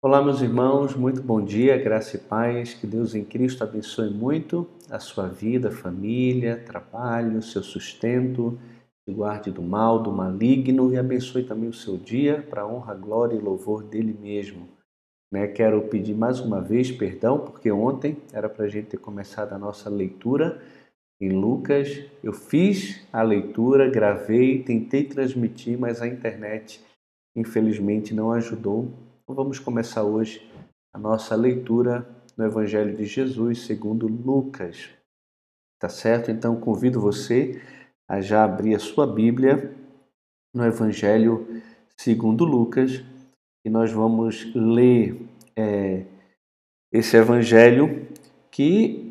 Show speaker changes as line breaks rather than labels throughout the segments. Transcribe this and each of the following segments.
Olá, meus irmãos, muito bom dia, graça e paz, que Deus em Cristo abençoe muito a sua vida, família, trabalho, seu sustento, te guarde do mal, do maligno e abençoe também o seu dia para honra, glória e louvor dele mesmo. Né? Quero pedir mais uma vez perdão, porque ontem era para a gente ter começado a nossa leitura em Lucas. Eu fiz a leitura, gravei, tentei transmitir, mas a internet infelizmente não ajudou vamos começar hoje a nossa leitura no Evangelho de Jesus segundo Lucas. Tá certo? Então convido você a já abrir a sua Bíblia no Evangelho segundo Lucas e nós vamos ler é, esse Evangelho que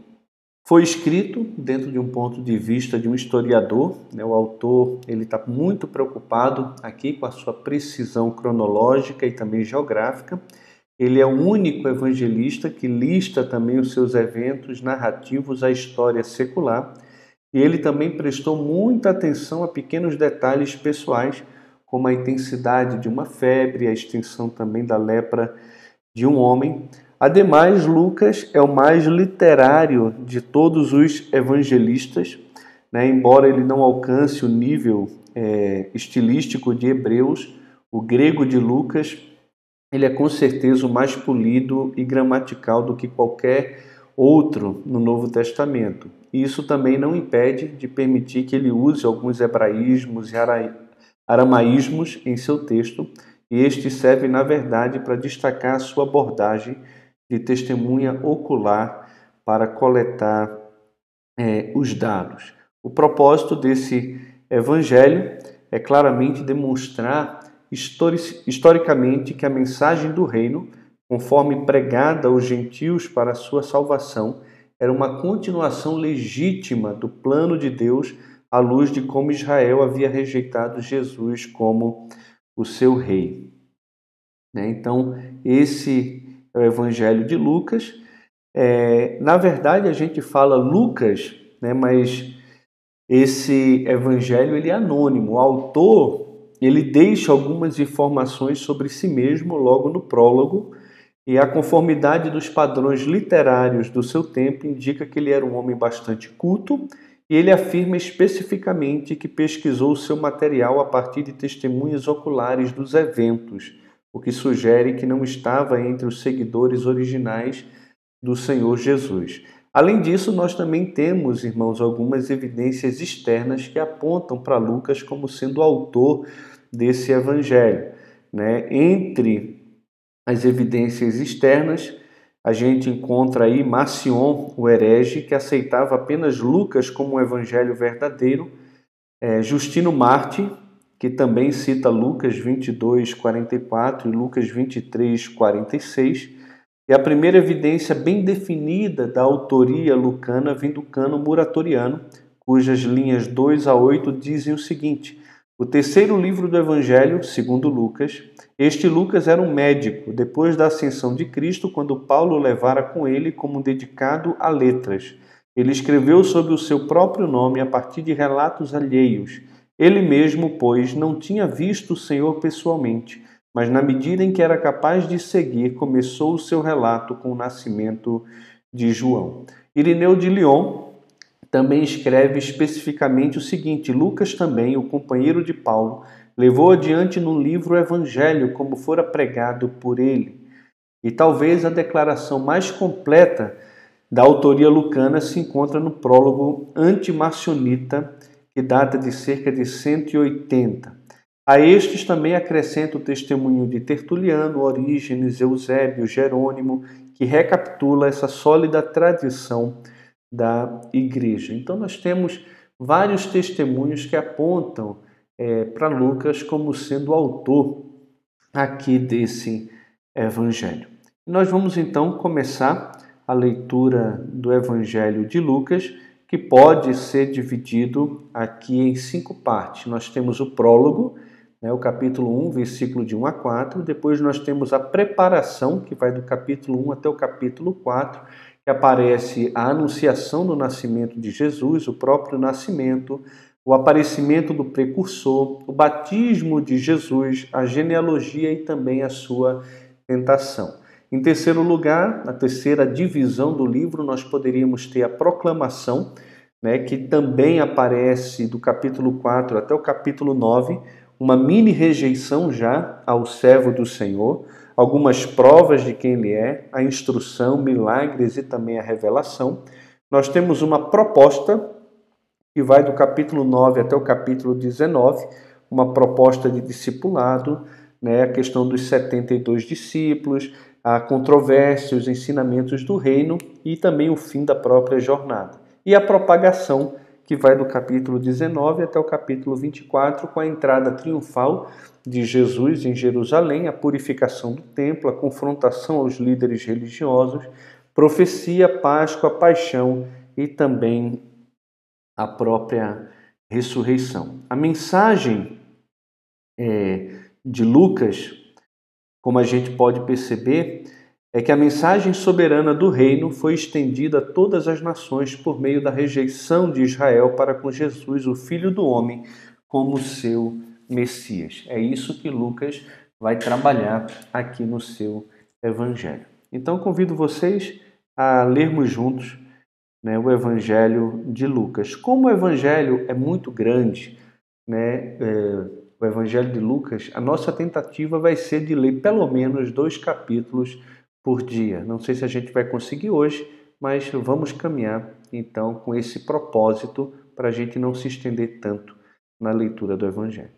foi escrito dentro de um ponto de vista de um historiador. Né? O autor ele está muito preocupado aqui com a sua precisão cronológica e também geográfica. Ele é o único evangelista que lista também os seus eventos narrativos à história secular. E ele também prestou muita atenção a pequenos detalhes pessoais, como a intensidade de uma febre, a extensão também da lepra de um homem, Ademais, Lucas é o mais literário de todos os evangelistas, né? embora ele não alcance o nível é, estilístico de Hebreus, o grego de Lucas ele é com certeza o mais polido e gramatical do que qualquer outro no Novo Testamento. E isso também não impede de permitir que ele use alguns hebraísmos e aramaísmos em seu texto, e este serve, na verdade, para destacar a sua abordagem de testemunha ocular para coletar é, os dados. O propósito desse evangelho é claramente demonstrar historicamente que a mensagem do reino, conforme pregada aos gentios para a sua salvação, era uma continuação legítima do plano de Deus à luz de como Israel havia rejeitado Jesus como o seu rei. Né? Então, esse é o Evangelho de Lucas. É, na verdade, a gente fala Lucas, né, mas esse Evangelho ele é anônimo. O autor ele deixa algumas informações sobre si mesmo logo no prólogo e a conformidade dos padrões literários do seu tempo indica que ele era um homem bastante culto e ele afirma especificamente que pesquisou o seu material a partir de testemunhas oculares dos eventos o que sugere que não estava entre os seguidores originais do Senhor Jesus. Além disso, nós também temos, irmãos, algumas evidências externas que apontam para Lucas como sendo o autor desse evangelho. Né? Entre as evidências externas, a gente encontra aí Marcion, o herege, que aceitava apenas Lucas como um evangelho verdadeiro, é, Justino Marte, que também cita Lucas 22, 44 e Lucas 23, 46. É a primeira evidência bem definida da autoria lucana vem do cano muratoriano, cujas linhas 2 a 8 dizem o seguinte: O terceiro livro do Evangelho, segundo Lucas, este Lucas era um médico, depois da ascensão de Cristo, quando Paulo levara com ele como dedicado a letras. Ele escreveu sob o seu próprio nome a partir de relatos alheios ele mesmo, pois, não tinha visto o Senhor pessoalmente, mas na medida em que era capaz de seguir, começou o seu relato com o nascimento de João. Irineu de Lyon também escreve especificamente o seguinte: Lucas também, o companheiro de Paulo, levou adiante no livro o Evangelho como fora pregado por ele. E talvez a declaração mais completa da autoria lucana se encontra no prólogo antimarcionita que data de cerca de 180. A estes também acrescenta o testemunho de Tertuliano, Orígenes, Eusébio, Jerônimo, que recapitula essa sólida tradição da igreja. Então, nós temos vários testemunhos que apontam é, para Lucas como sendo o autor aqui desse evangelho. Nós vamos então começar a leitura do evangelho de Lucas que pode ser dividido aqui em cinco partes. Nós temos o prólogo, né, o capítulo 1, versículo de 1 a 4. Depois nós temos a preparação, que vai do capítulo 1 até o capítulo 4, que aparece a anunciação do nascimento de Jesus, o próprio nascimento, o aparecimento do precursor, o batismo de Jesus, a genealogia e também a sua tentação. Em terceiro lugar, na terceira divisão do livro, nós poderíamos ter a proclamação, né, que também aparece do capítulo 4 até o capítulo 9, uma mini rejeição já ao servo do Senhor, algumas provas de quem ele é, a instrução, milagres e também a revelação. Nós temos uma proposta que vai do capítulo 9 até o capítulo 19, uma proposta de discipulado, né, a questão dos 72 discípulos, a controvérsia, os ensinamentos do reino e também o fim da própria jornada. E a propagação, que vai do capítulo 19 até o capítulo 24, com a entrada triunfal de Jesus em Jerusalém, a purificação do templo, a confrontação aos líderes religiosos, profecia, Páscoa, paixão e também a própria ressurreição. A mensagem é, de Lucas, como a gente pode perceber, é que a mensagem soberana do reino foi estendida a todas as nações por meio da rejeição de Israel para com Jesus, o Filho do Homem, como seu Messias. É isso que Lucas vai trabalhar aqui no seu Evangelho. Então convido vocês a lermos juntos né, o Evangelho de Lucas. Como o Evangelho é muito grande, né, é, o Evangelho de Lucas, a nossa tentativa vai ser de ler pelo menos dois capítulos por dia. Não sei se a gente vai conseguir hoje, mas vamos caminhar então com esse propósito para a gente não se estender tanto na leitura do Evangelho.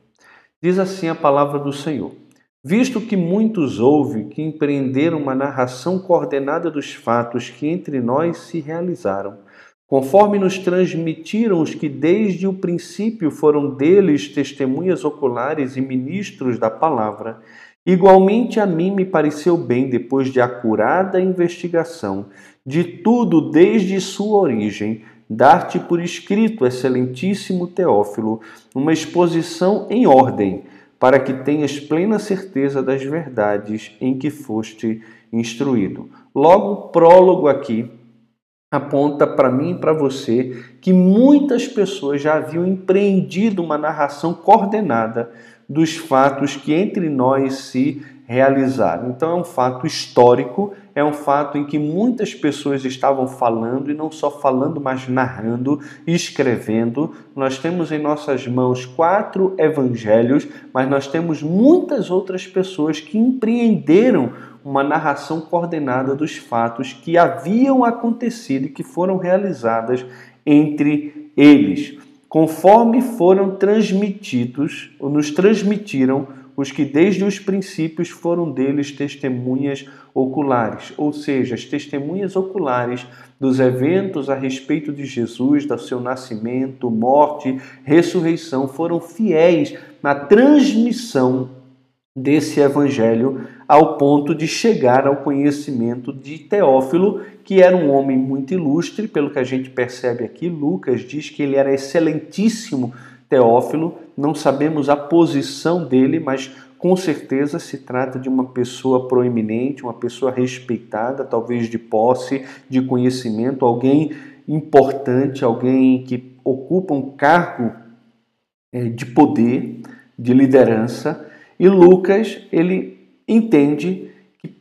Diz assim a palavra do Senhor. Visto que muitos houve que empreenderam uma narração coordenada dos fatos que entre nós se realizaram, conforme nos transmitiram os que desde o princípio foram deles testemunhas oculares e ministros da palavra, igualmente a mim me pareceu bem, depois de acurada investigação de tudo desde sua origem, dar-te por escrito, excelentíssimo Teófilo, uma exposição em ordem para que tenhas plena certeza das verdades em que foste instruído. Logo, prólogo aqui aponta para mim e para você que muitas pessoas já haviam empreendido uma narração coordenada dos fatos que entre nós se realizaram. Então é um fato histórico, é um fato em que muitas pessoas estavam falando e não só falando, mas narrando e escrevendo. Nós temos em nossas mãos quatro evangelhos, mas nós temos muitas outras pessoas que empreenderam uma narração coordenada dos fatos que haviam acontecido e que foram realizadas entre eles, conforme foram transmitidos ou nos transmitiram os que desde os princípios foram deles testemunhas oculares, ou seja, as testemunhas oculares dos eventos a respeito de Jesus, do seu nascimento, morte, ressurreição, foram fiéis na transmissão desse evangelho ao ponto de chegar ao conhecimento de Teófilo, que era um homem muito ilustre, pelo que a gente percebe aqui, Lucas diz que ele era excelentíssimo Teófilo, não sabemos a posição dele, mas com certeza se trata de uma pessoa proeminente, uma pessoa respeitada, talvez de posse, de conhecimento, alguém importante, alguém que ocupa um cargo eh, de poder, de liderança. E Lucas, ele entende que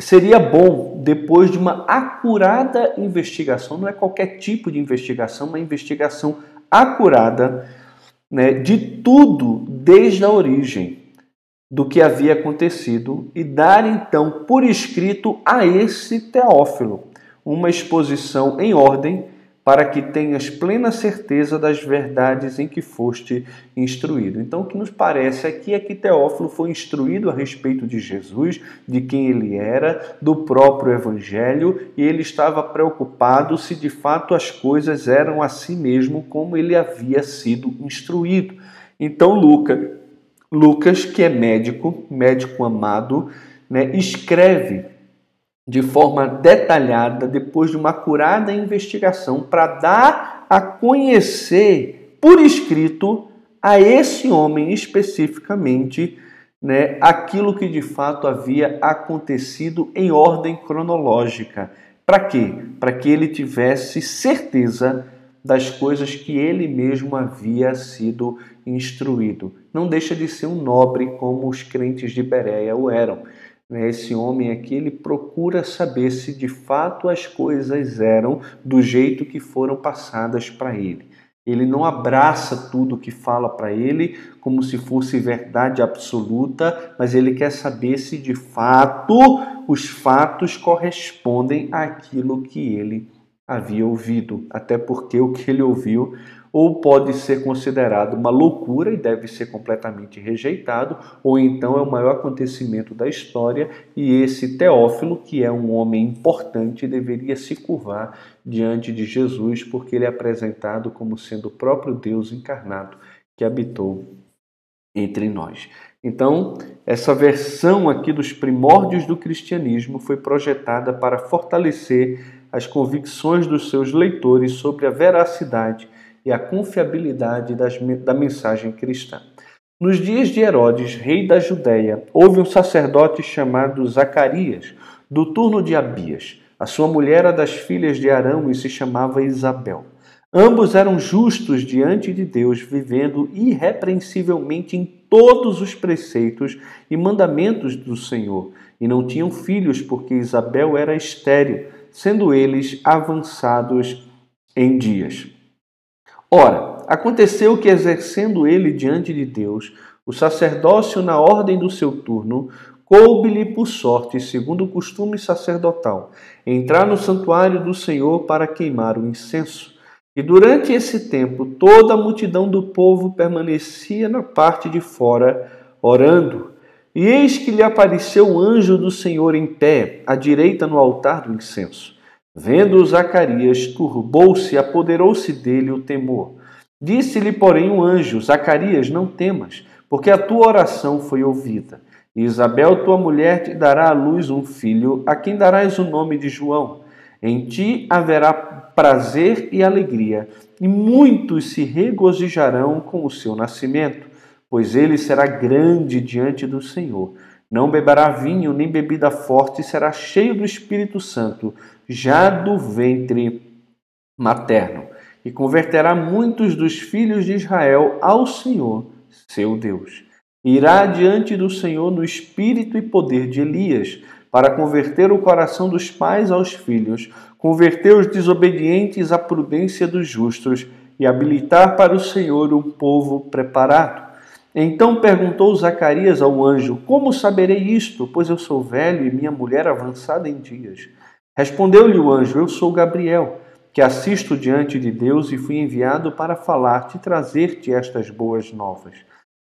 seria bom, depois de uma acurada investigação, não é qualquer tipo de investigação, uma investigação acurada, né, de tudo desde a origem do que havia acontecido e dar então por escrito a esse Teófilo uma exposição em ordem para que tenhas plena certeza das verdades em que foste instruído. Então, o que nos parece aqui é que Teófilo foi instruído a respeito de Jesus, de quem ele era, do próprio Evangelho, e ele estava preocupado se de fato as coisas eram assim mesmo como ele havia sido instruído. Então, Lucas, Lucas que é médico, médico amado, né, escreve de forma detalhada, depois de uma curada investigação, para dar a conhecer por escrito a esse homem especificamente né, aquilo que de fato havia acontecido em ordem cronológica. Para quê? Para que ele tivesse certeza das coisas que ele mesmo havia sido instruído. Não deixa de ser um nobre como os crentes de Bereia o eram? Esse homem aqui ele procura saber se de fato as coisas eram do jeito que foram passadas para ele. Ele não abraça tudo que fala para ele como se fosse verdade absoluta, mas ele quer saber se de fato os fatos correspondem àquilo que ele havia ouvido, até porque o que ele ouviu ou pode ser considerado uma loucura e deve ser completamente rejeitado, ou então é o maior acontecimento da história e esse Teófilo, que é um homem importante, deveria se curvar diante de Jesus, porque ele é apresentado como sendo o próprio Deus encarnado que habitou entre nós. Então, essa versão aqui dos primórdios do cristianismo foi projetada para fortalecer as convicções dos seus leitores sobre a veracidade e a confiabilidade das, da mensagem cristã. Nos dias de Herodes, rei da Judéia, houve um sacerdote chamado Zacarias, do turno de Abias. A sua mulher era das filhas de Arão e se chamava Isabel. Ambos eram justos diante de Deus, vivendo irrepreensivelmente em todos os preceitos e mandamentos do Senhor, e não tinham filhos, porque Isabel era estéril, sendo eles avançados em dias. Ora, aconteceu que, exercendo ele diante de Deus o sacerdócio na ordem do seu turno, coube-lhe por sorte, segundo o costume sacerdotal, entrar no santuário do Senhor para queimar o incenso. E durante esse tempo, toda a multidão do povo permanecia na parte de fora, orando. E eis que lhe apareceu o anjo do Senhor em pé, à direita no altar do incenso. Vendo Zacarias, turbou-se e apoderou-se dele o temor. Disse-lhe, porém, o anjo: Zacarias, não temas, porque a tua oração foi ouvida. E Isabel, tua mulher, te dará à luz um filho, a quem darás o nome de João. Em ti haverá prazer e alegria, e muitos se regozijarão com o seu nascimento, pois ele será grande diante do Senhor. Não beberá vinho nem bebida forte, será cheio do Espírito Santo já do ventre materno, e converterá muitos dos filhos de Israel ao Senhor, seu Deus. Irá diante do Senhor no espírito e poder de Elias, para converter o coração dos pais aos filhos, converter os desobedientes à prudência dos justos e habilitar para o Senhor um povo preparado. Então perguntou Zacarias ao anjo: Como saberei isto? Pois eu sou velho e minha mulher avançada em dias. Respondeu-lhe o anjo: Eu sou Gabriel, que assisto diante de Deus e fui enviado para falar-te e trazer-te estas boas novas.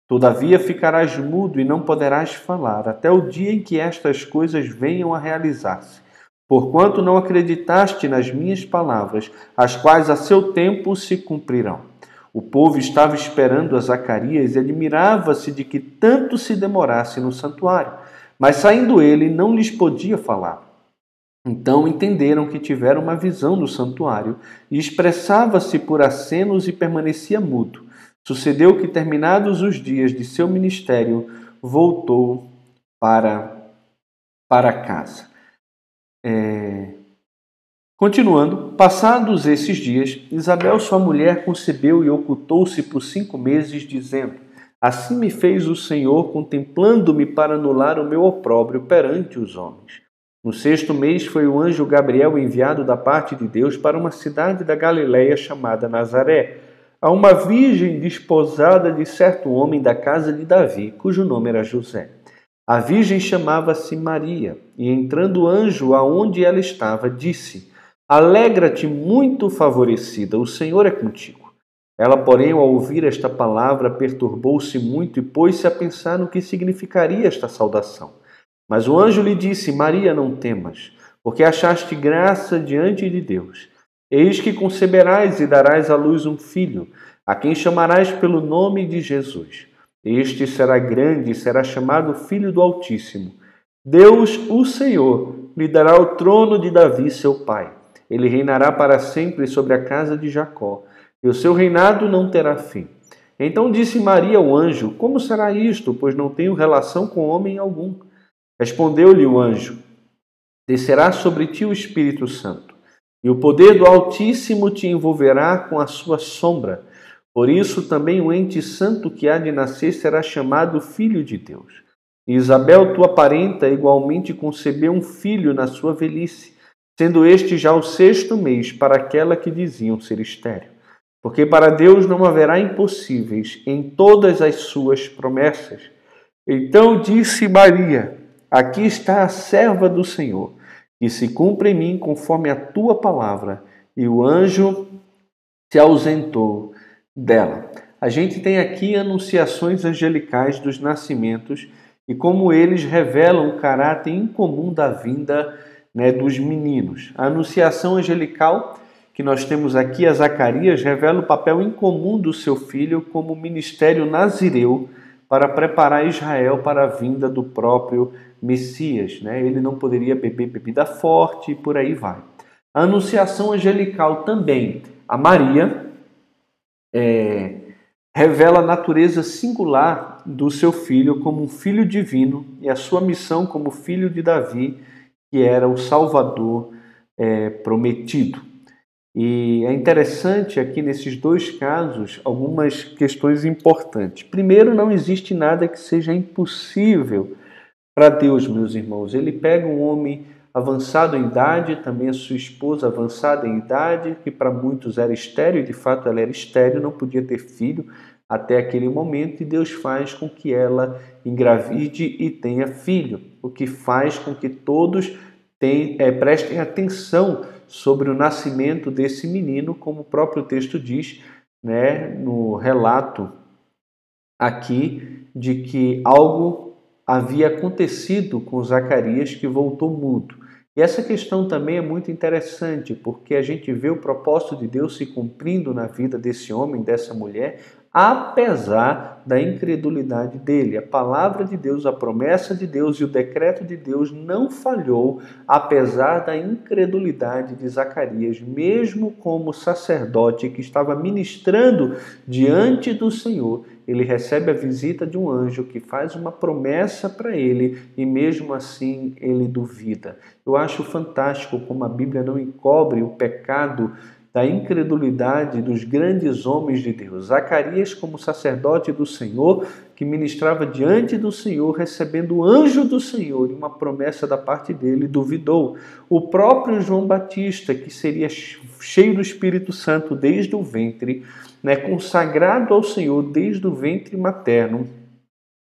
Todavia ficarás mudo e não poderás falar, até o dia em que estas coisas venham a realizar-se. Porquanto não acreditaste nas minhas palavras, as quais a seu tempo se cumprirão. O povo estava esperando a Zacarias e admirava-se de que tanto se demorasse no santuário. Mas saindo ele, não lhes podia falar então entenderam que tiveram uma visão no santuário e expressava-se por acenos e permanecia mudo. Sucedeu que, terminados os dias de seu ministério, voltou para, para casa. É... Continuando, passados esses dias, Isabel, sua mulher, concebeu e ocultou-se por cinco meses, dizendo: Assim me fez o Senhor, contemplando-me para anular o meu opróbrio perante os homens. No sexto mês foi o anjo Gabriel enviado da parte de Deus para uma cidade da Galiléia chamada Nazaré, a uma virgem desposada de certo homem da casa de Davi, cujo nome era José. A virgem chamava-se Maria, e entrando o anjo aonde ela estava, disse: Alegra-te, muito favorecida, o Senhor é contigo. Ela, porém, ao ouvir esta palavra, perturbou-se muito e pôs-se a pensar no que significaria esta saudação. Mas o anjo lhe disse: Maria, não temas, porque achaste graça diante de Deus. Eis que conceberás e darás à luz um filho, a quem chamarás pelo nome de Jesus. Este será grande e será chamado Filho do Altíssimo. Deus, o Senhor, lhe dará o trono de Davi, seu pai. Ele reinará para sempre sobre a casa de Jacó, e o seu reinado não terá fim. Então disse Maria ao anjo: Como será isto, pois não tenho relação com homem algum? Respondeu-lhe o anjo: Descerá sobre ti o Espírito Santo, e o poder do Altíssimo te envolverá com a sua sombra. Por isso também o ente santo que há de nascer será chamado Filho de Deus. E Isabel, tua parenta, igualmente concebeu um filho na sua velhice, sendo este já o sexto mês para aquela que diziam ser estéril. Porque para Deus não haverá impossíveis em todas as suas promessas. Então disse Maria: Aqui está a serva do Senhor, que se cumpre em mim conforme a tua palavra. E o anjo se ausentou dela. A gente tem aqui anunciações angelicais dos nascimentos e como eles revelam o caráter incomum da vinda né, dos meninos. A anunciação angelical que nós temos aqui, a Zacarias, revela o papel incomum do seu filho como ministério nazireu para preparar Israel para a vinda do próprio Messias. Né? Ele não poderia beber bebida forte e por aí vai. A anunciação angelical também a Maria é, revela a natureza singular do seu filho como um filho divino e a sua missão como filho de Davi que era o Salvador é, prometido. E é interessante aqui nesses dois casos algumas questões importantes. Primeiro, não existe nada que seja impossível para Deus, meus irmãos. Ele pega um homem avançado em idade, também a sua esposa avançada em idade, que para muitos era estéreo, e de fato ela era estéreo, não podia ter filho até aquele momento, e Deus faz com que ela engravide e tenha filho, o que faz com que todos tem, é, prestem atenção sobre o nascimento desse menino, como o próprio texto diz, né, no relato aqui de que algo havia acontecido com Zacarias que voltou mudo. E essa questão também é muito interessante, porque a gente vê o propósito de Deus se cumprindo na vida desse homem, dessa mulher, apesar da incredulidade dele. A palavra de Deus, a promessa de Deus e o decreto de Deus não falhou, apesar da incredulidade de Zacarias, mesmo como sacerdote que estava ministrando diante do Senhor. Ele recebe a visita de um anjo que faz uma promessa para ele e mesmo assim ele duvida. Eu acho fantástico como a Bíblia não encobre o pecado da incredulidade dos grandes homens de Deus. Zacarias, como sacerdote do Senhor, que ministrava diante do Senhor, recebendo o anjo do Senhor e uma promessa da parte dele, duvidou. O próprio João Batista, que seria cheio do Espírito Santo desde o ventre, né, consagrado ao Senhor desde o ventre materno,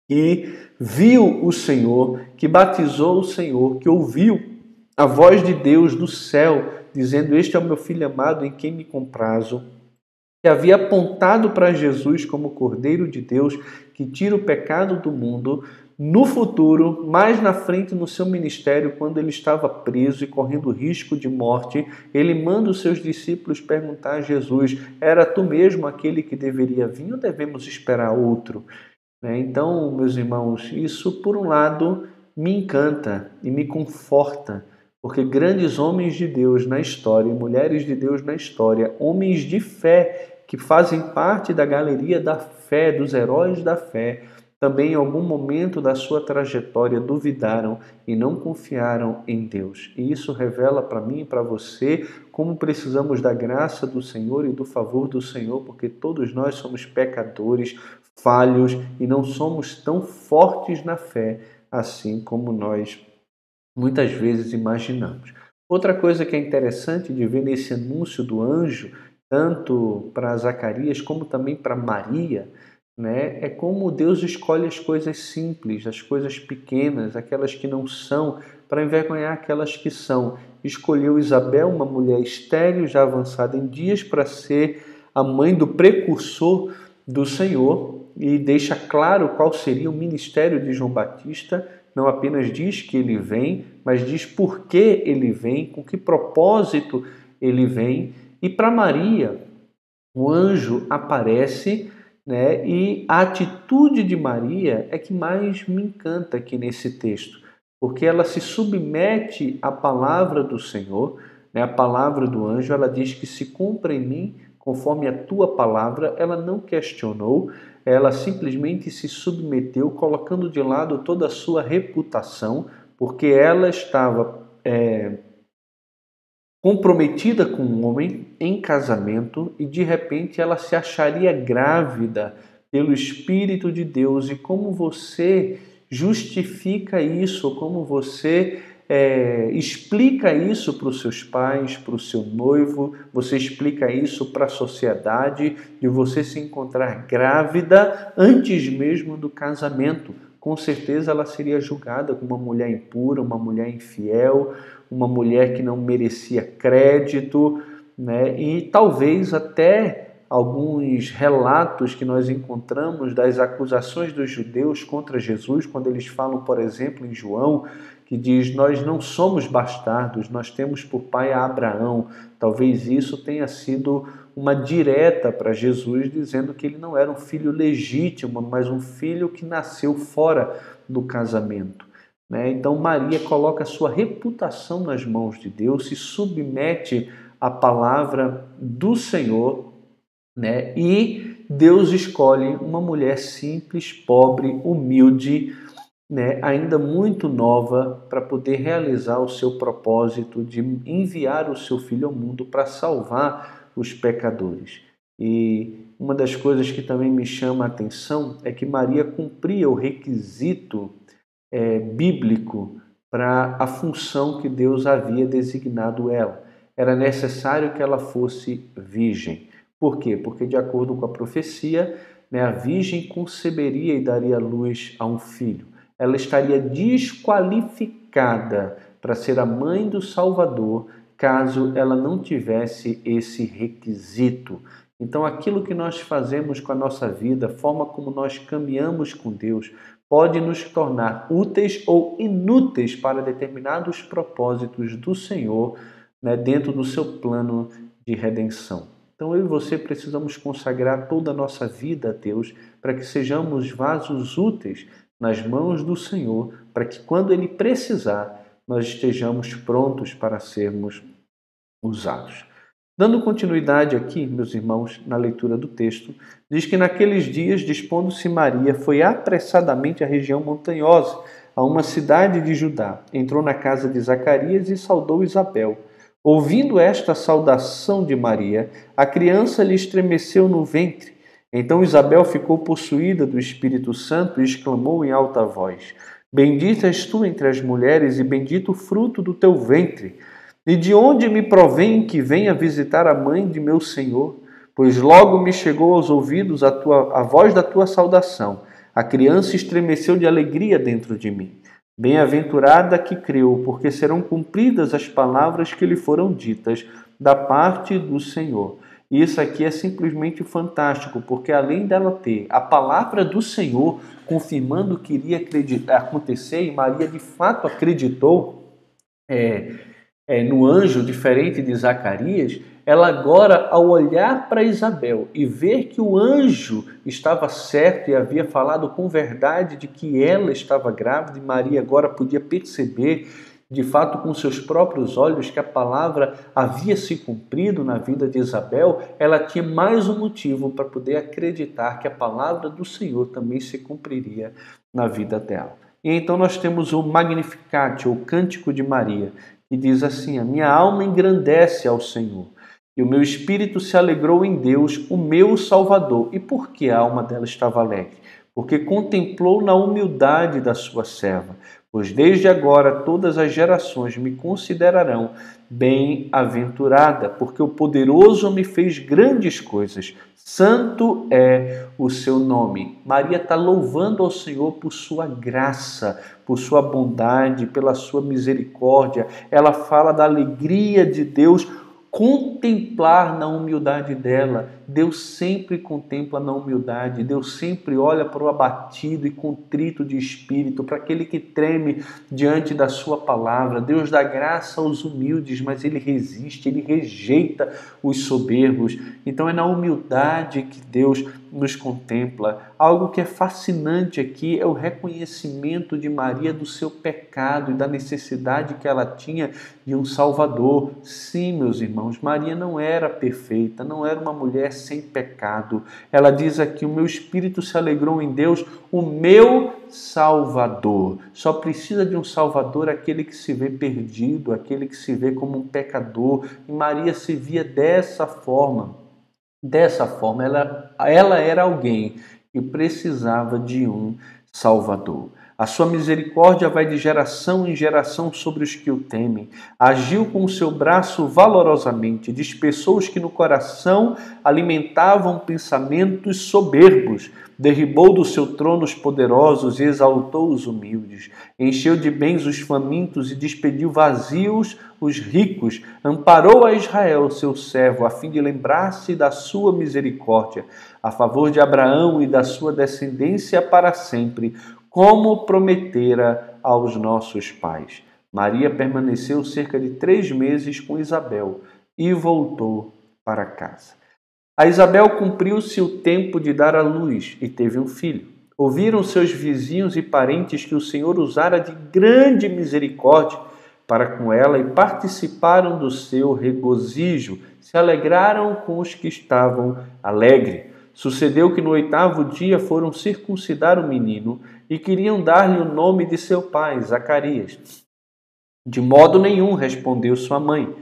e viu o Senhor, que batizou o Senhor, que ouviu a voz de Deus do céu dizendo: Este é o meu filho amado em quem me comprazo, que havia apontado para Jesus como Cordeiro de Deus que tira o pecado do mundo. No futuro, mais na frente no seu ministério, quando ele estava preso e correndo risco de morte, ele manda os seus discípulos perguntar a Jesus: Era tu mesmo aquele que deveria vir ou devemos esperar outro? Né? Então, meus irmãos, isso por um lado me encanta e me conforta porque grandes homens de Deus na história mulheres de Deus na história, homens de fé que fazem parte da galeria da fé, dos heróis da fé, também em algum momento da sua trajetória duvidaram e não confiaram em Deus. E isso revela para mim e para você como precisamos da graça do Senhor e do favor do Senhor, porque todos nós somos pecadores, falhos e não somos tão fortes na fé assim como nós muitas vezes imaginamos. Outra coisa que é interessante de ver nesse anúncio do anjo, tanto para Zacarias como também para Maria, né, é como Deus escolhe as coisas simples, as coisas pequenas, aquelas que não são, para envergonhar aquelas que são. Escolheu Isabel, uma mulher estéril, já avançada em dias, para ser a mãe do precursor do Senhor e deixa claro qual seria o ministério de João Batista não apenas diz que ele vem, mas diz por que ele vem, com que propósito ele vem. E para Maria, o anjo aparece né, e a atitude de Maria é que mais me encanta aqui nesse texto, porque ela se submete à palavra do Senhor, né, a palavra do anjo, ela diz que se cumpra em mim conforme a tua palavra, ela não questionou, ela simplesmente se submeteu, colocando de lado toda a sua reputação, porque ela estava é, comprometida com um homem em casamento e de repente ela se acharia grávida pelo Espírito de Deus. E como você justifica isso, como você é, explica isso para os seus pais, para o seu noivo, você explica isso para a sociedade de você se encontrar grávida antes mesmo do casamento. Com certeza ela seria julgada como uma mulher impura, uma mulher infiel, uma mulher que não merecia crédito, né? e talvez até alguns relatos que nós encontramos das acusações dos judeus contra Jesus, quando eles falam, por exemplo, em João, que diz: Nós não somos bastardos, nós temos por pai a Abraão. Talvez isso tenha sido uma direta para Jesus, dizendo que ele não era um filho legítimo, mas um filho que nasceu fora do casamento. Né? Então, Maria coloca sua reputação nas mãos de Deus, se submete à palavra do Senhor, né? e Deus escolhe uma mulher simples, pobre, humilde né, ainda muito nova para poder realizar o seu propósito de enviar o seu filho ao mundo para salvar os pecadores. E uma das coisas que também me chama a atenção é que Maria cumpria o requisito é, bíblico para a função que Deus havia designado ela. Era necessário que ela fosse virgem. Por quê? Porque, de acordo com a profecia, né, a virgem conceberia e daria luz a um filho ela estaria desqualificada para ser a mãe do Salvador caso ela não tivesse esse requisito. Então, aquilo que nós fazemos com a nossa vida, a forma como nós caminhamos com Deus, pode nos tornar úteis ou inúteis para determinados propósitos do Senhor né, dentro do seu plano de redenção. Então, eu e você precisamos consagrar toda a nossa vida a Deus para que sejamos vasos úteis nas mãos do Senhor, para que quando Ele precisar, nós estejamos prontos para sermos usados. Dando continuidade aqui, meus irmãos, na leitura do texto, diz que naqueles dias, dispondo-se Maria, foi apressadamente à região montanhosa, a uma cidade de Judá. Entrou na casa de Zacarias e saudou Isabel. Ouvindo esta saudação de Maria, a criança lhe estremeceu no ventre. Então Isabel ficou possuída do Espírito Santo e exclamou em alta voz: Bendita és tu entre as mulheres, e bendito o fruto do teu ventre. E de onde me provém que venha visitar a mãe de meu Senhor? Pois logo me chegou aos ouvidos a, tua, a voz da tua saudação. A criança estremeceu de alegria dentro de mim. Bem-aventurada que creu, porque serão cumpridas as palavras que lhe foram ditas da parte do Senhor. Isso aqui é simplesmente fantástico, porque além dela ter a palavra do Senhor confirmando que iria acontecer, e Maria de fato acreditou é, é, no anjo, diferente de Zacarias, ela agora, ao olhar para Isabel e ver que o anjo estava certo e havia falado com verdade de que ela estava grávida, e Maria agora podia perceber de fato com seus próprios olhos que a palavra havia se cumprido na vida de Isabel, ela tinha mais um motivo para poder acreditar que a palavra do Senhor também se cumpriria na vida dela. E então nós temos o Magnificat, o Cântico de Maria, que diz assim: A minha alma engrandece ao Senhor, e o meu espírito se alegrou em Deus, o meu Salvador. E por que a alma dela estava alegre? Porque contemplou na humildade da sua serva pois desde agora todas as gerações me considerarão bem-aventurada, porque o poderoso me fez grandes coisas. Santo é o seu nome. Maria está louvando ao Senhor por sua graça, por sua bondade, pela sua misericórdia. Ela fala da alegria de Deus contemplar na humildade dela. Deus sempre contempla na humildade, Deus sempre olha para o abatido e contrito de espírito, para aquele que treme diante da sua palavra. Deus dá graça aos humildes, mas ele resiste, ele rejeita os soberbos. Então é na humildade que Deus nos contempla. Algo que é fascinante aqui é o reconhecimento de Maria do seu pecado e da necessidade que ela tinha de um Salvador. Sim, meus irmãos, Maria não era perfeita, não era uma mulher sem pecado. Ela diz aqui: O meu espírito se alegrou em Deus, o meu Salvador. Só precisa de um Salvador aquele que se vê perdido, aquele que se vê como um pecador. E Maria se via dessa forma. Dessa forma, ela, ela era alguém que precisava de um Salvador. A sua misericórdia vai de geração em geração sobre os que o temem. Agiu com o seu braço valorosamente, dispersou os que no coração alimentavam pensamentos soberbos, derribou do seu trono os poderosos e exaltou os humildes. Encheu de bens os famintos e despediu vazios os ricos. Amparou a Israel, seu servo, a fim de lembrar-se da sua misericórdia, a favor de Abraão e da sua descendência para sempre como prometera aos nossos pais. Maria permaneceu cerca de três meses com Isabel e voltou para casa. A Isabel cumpriu-se o tempo de dar à luz e teve um filho. Ouviram seus vizinhos e parentes que o Senhor usara de grande misericórdia para com ela e participaram do seu regozijo, se alegraram com os que estavam alegres. Sucedeu que no oitavo dia foram circuncidar o menino e queriam dar-lhe o nome de seu pai, Zacarias. De modo nenhum, respondeu sua mãe.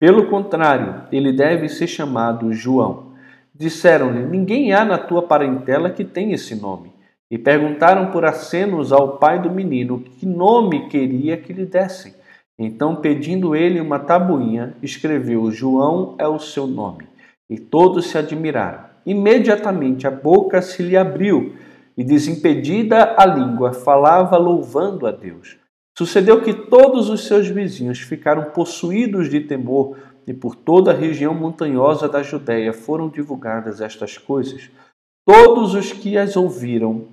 Pelo contrário, ele deve ser chamado João. Disseram-lhe: Ninguém há na tua parentela que tenha esse nome. E perguntaram por acenos ao pai do menino que nome queria que lhe dessem. Então, pedindo ele uma tabuinha, escreveu: João é o seu nome. E todos se admiraram. Imediatamente a boca se lhe abriu e, desimpedida a língua, falava louvando a Deus. Sucedeu que todos os seus vizinhos ficaram possuídos de temor e por toda a região montanhosa da Judéia foram divulgadas estas coisas. Todos os que as ouviram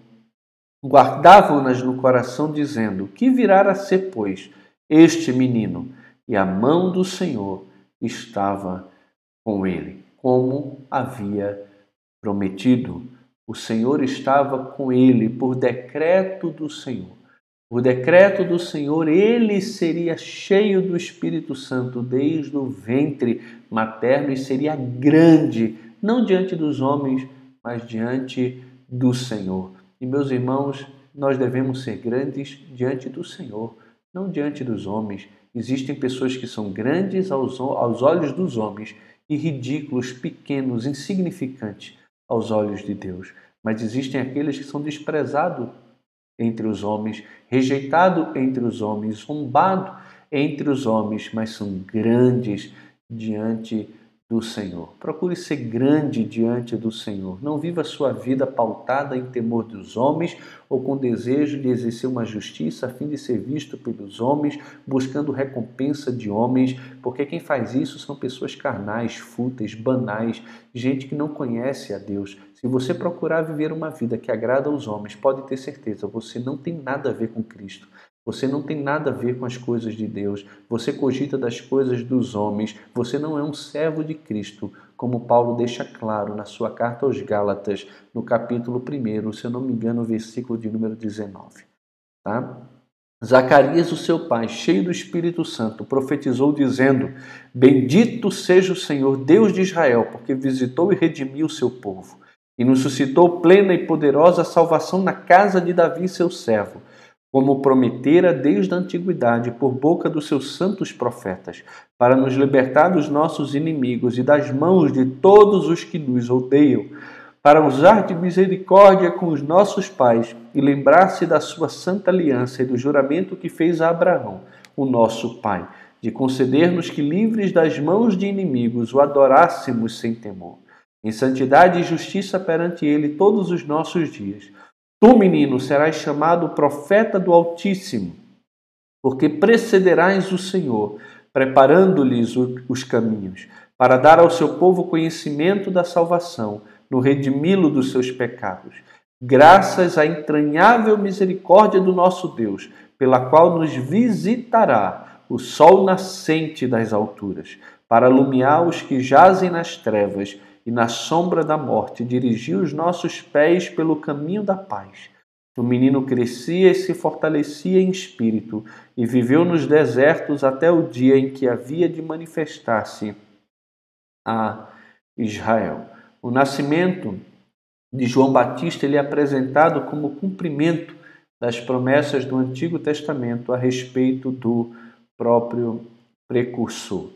guardavam-nas no coração, dizendo: Que virá a ser, pois, este menino? E a mão do Senhor estava com ele, como havia prometido. O Senhor estava com ele por decreto do Senhor. Por decreto do Senhor, ele seria cheio do Espírito Santo desde o ventre materno e seria grande, não diante dos homens, mas diante do Senhor. E meus irmãos, nós devemos ser grandes diante do Senhor, não diante dos homens. Existem pessoas que são grandes aos, aos olhos dos homens e ridículos, pequenos, insignificantes aos olhos de Deus. Mas existem aqueles que são desprezados entre os homens, rejeitado entre os homens, zombado entre os homens, mas são grandes diante do Senhor. Procure ser grande diante do Senhor. Não viva sua vida pautada em temor dos homens ou com desejo de exercer uma justiça a fim de ser visto pelos homens, buscando recompensa de homens, porque quem faz isso são pessoas carnais, fúteis, banais, gente que não conhece a Deus. Se você procurar viver uma vida que agrada aos homens, pode ter certeza, você não tem nada a ver com Cristo. Você não tem nada a ver com as coisas de Deus. Você cogita das coisas dos homens. Você não é um servo de Cristo, como Paulo deixa claro na sua carta aos Gálatas, no capítulo 1, se eu não me engano, versículo de número 19. Tá? Zacarias, o seu pai, cheio do Espírito Santo, profetizou dizendo: Bendito seja o Senhor, Deus de Israel, porque visitou e redimiu o seu povo, e nos suscitou plena e poderosa salvação na casa de Davi, seu servo como prometera desde a antiguidade por boca dos seus santos profetas, para nos libertar dos nossos inimigos e das mãos de todos os que nos odeiam, para usar de misericórdia com os nossos pais e lembrar-se da sua santa aliança e do juramento que fez a Abraão, o nosso pai, de conceder-nos que, livres das mãos de inimigos, o adorássemos sem temor, em santidade e justiça perante ele todos os nossos dias Tu, menino, serás chamado profeta do Altíssimo, porque precederás o Senhor, preparando-lhes os caminhos, para dar ao seu povo conhecimento da salvação, no redimi-lo dos seus pecados. Graças à entranhável misericórdia do nosso Deus, pela qual nos visitará o sol nascente das alturas, para iluminar os que jazem nas trevas e na sombra da morte dirigiu os nossos pés pelo caminho da paz. O menino crescia e se fortalecia em espírito e viveu nos desertos até o dia em que havia de manifestar-se a Israel. O nascimento de João Batista ele é apresentado como cumprimento das promessas do Antigo Testamento a respeito do próprio precursor.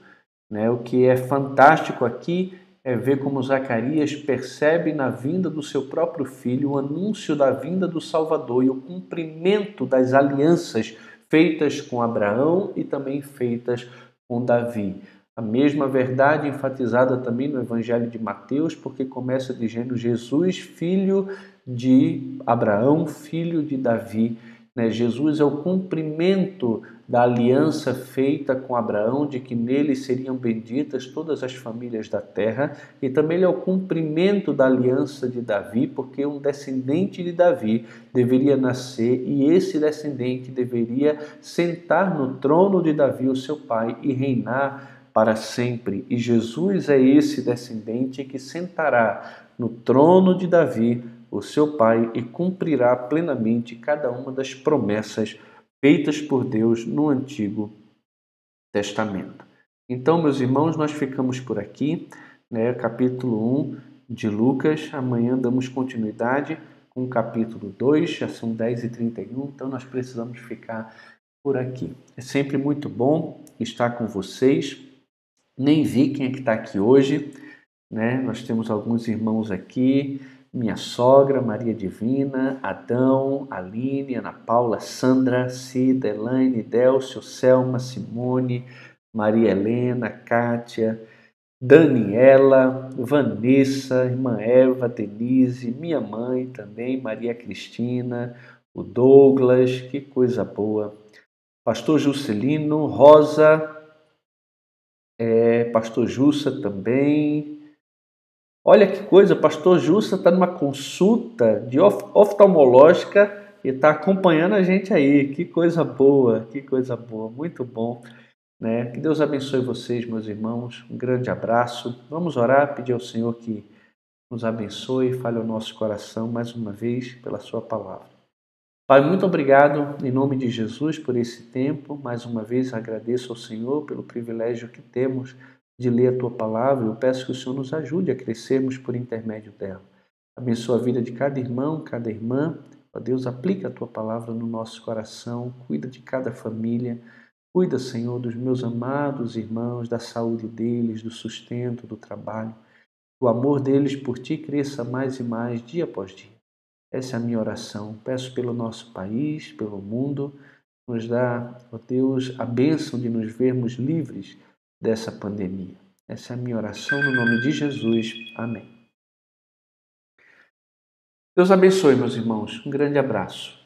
Né? O que é fantástico aqui é ver como Zacarias percebe na vinda do seu próprio filho o anúncio da vinda do Salvador e o cumprimento das alianças feitas com Abraão e também feitas com Davi. A mesma verdade enfatizada também no Evangelho de Mateus, porque começa dizendo Jesus, filho de Abraão, filho de Davi. Né? Jesus é o cumprimento da aliança feita com Abraão, de que nele seriam benditas todas as famílias da terra, e também ele é o cumprimento da aliança de Davi, porque um descendente de Davi deveria nascer e esse descendente deveria sentar no trono de Davi, o seu pai, e reinar para sempre. E Jesus é esse descendente que sentará no trono de Davi, o seu pai, e cumprirá plenamente cada uma das promessas feitas por Deus no Antigo Testamento. Então, meus irmãos, nós ficamos por aqui, né? Capítulo 1 de Lucas. Amanhã damos continuidade com o capítulo 2, já são 10 e 31, então nós precisamos ficar por aqui. É sempre muito bom estar com vocês. Nem vi quem é que está aqui hoje, né? Nós temos alguns irmãos aqui minha sogra, Maria Divina, Adão, Aline, Ana Paula, Sandra, Cida, Elaine, Delcio, Selma, Simone, Maria Helena, Kátia, Daniela, Vanessa, irmã Eva, Denise, minha mãe também, Maria Cristina, o Douglas, que coisa boa. Pastor Juscelino, Rosa, é, Pastor Jussa também, Olha que coisa, o pastor Justa está numa consulta de oftalmológica e está acompanhando a gente aí. Que coisa boa, que coisa boa, muito bom. Né? Que Deus abençoe vocês, meus irmãos. Um grande abraço. Vamos orar, pedir ao Senhor que nos abençoe e fale ao nosso coração mais uma vez pela Sua palavra. Pai, muito obrigado em nome de Jesus por esse tempo. Mais uma vez agradeço ao Senhor pelo privilégio que temos de ler a tua palavra. Eu peço que o Senhor nos ajude a crescermos por intermédio dela. Abençoa a vida de cada irmão, cada irmã. Ó Deus, aplica a tua palavra no nosso coração, cuida de cada família. Cuida, Senhor, dos meus amados irmãos, da saúde deles, do sustento, do trabalho. O amor deles por ti cresça mais e mais dia após dia. Essa é a minha oração. Peço pelo nosso país, pelo mundo, nos dá, ó Deus, a bênção de nos vermos livres dessa pandemia. Essa é a minha oração no nome de Jesus. Amém. Deus abençoe, meus irmãos. Um grande abraço.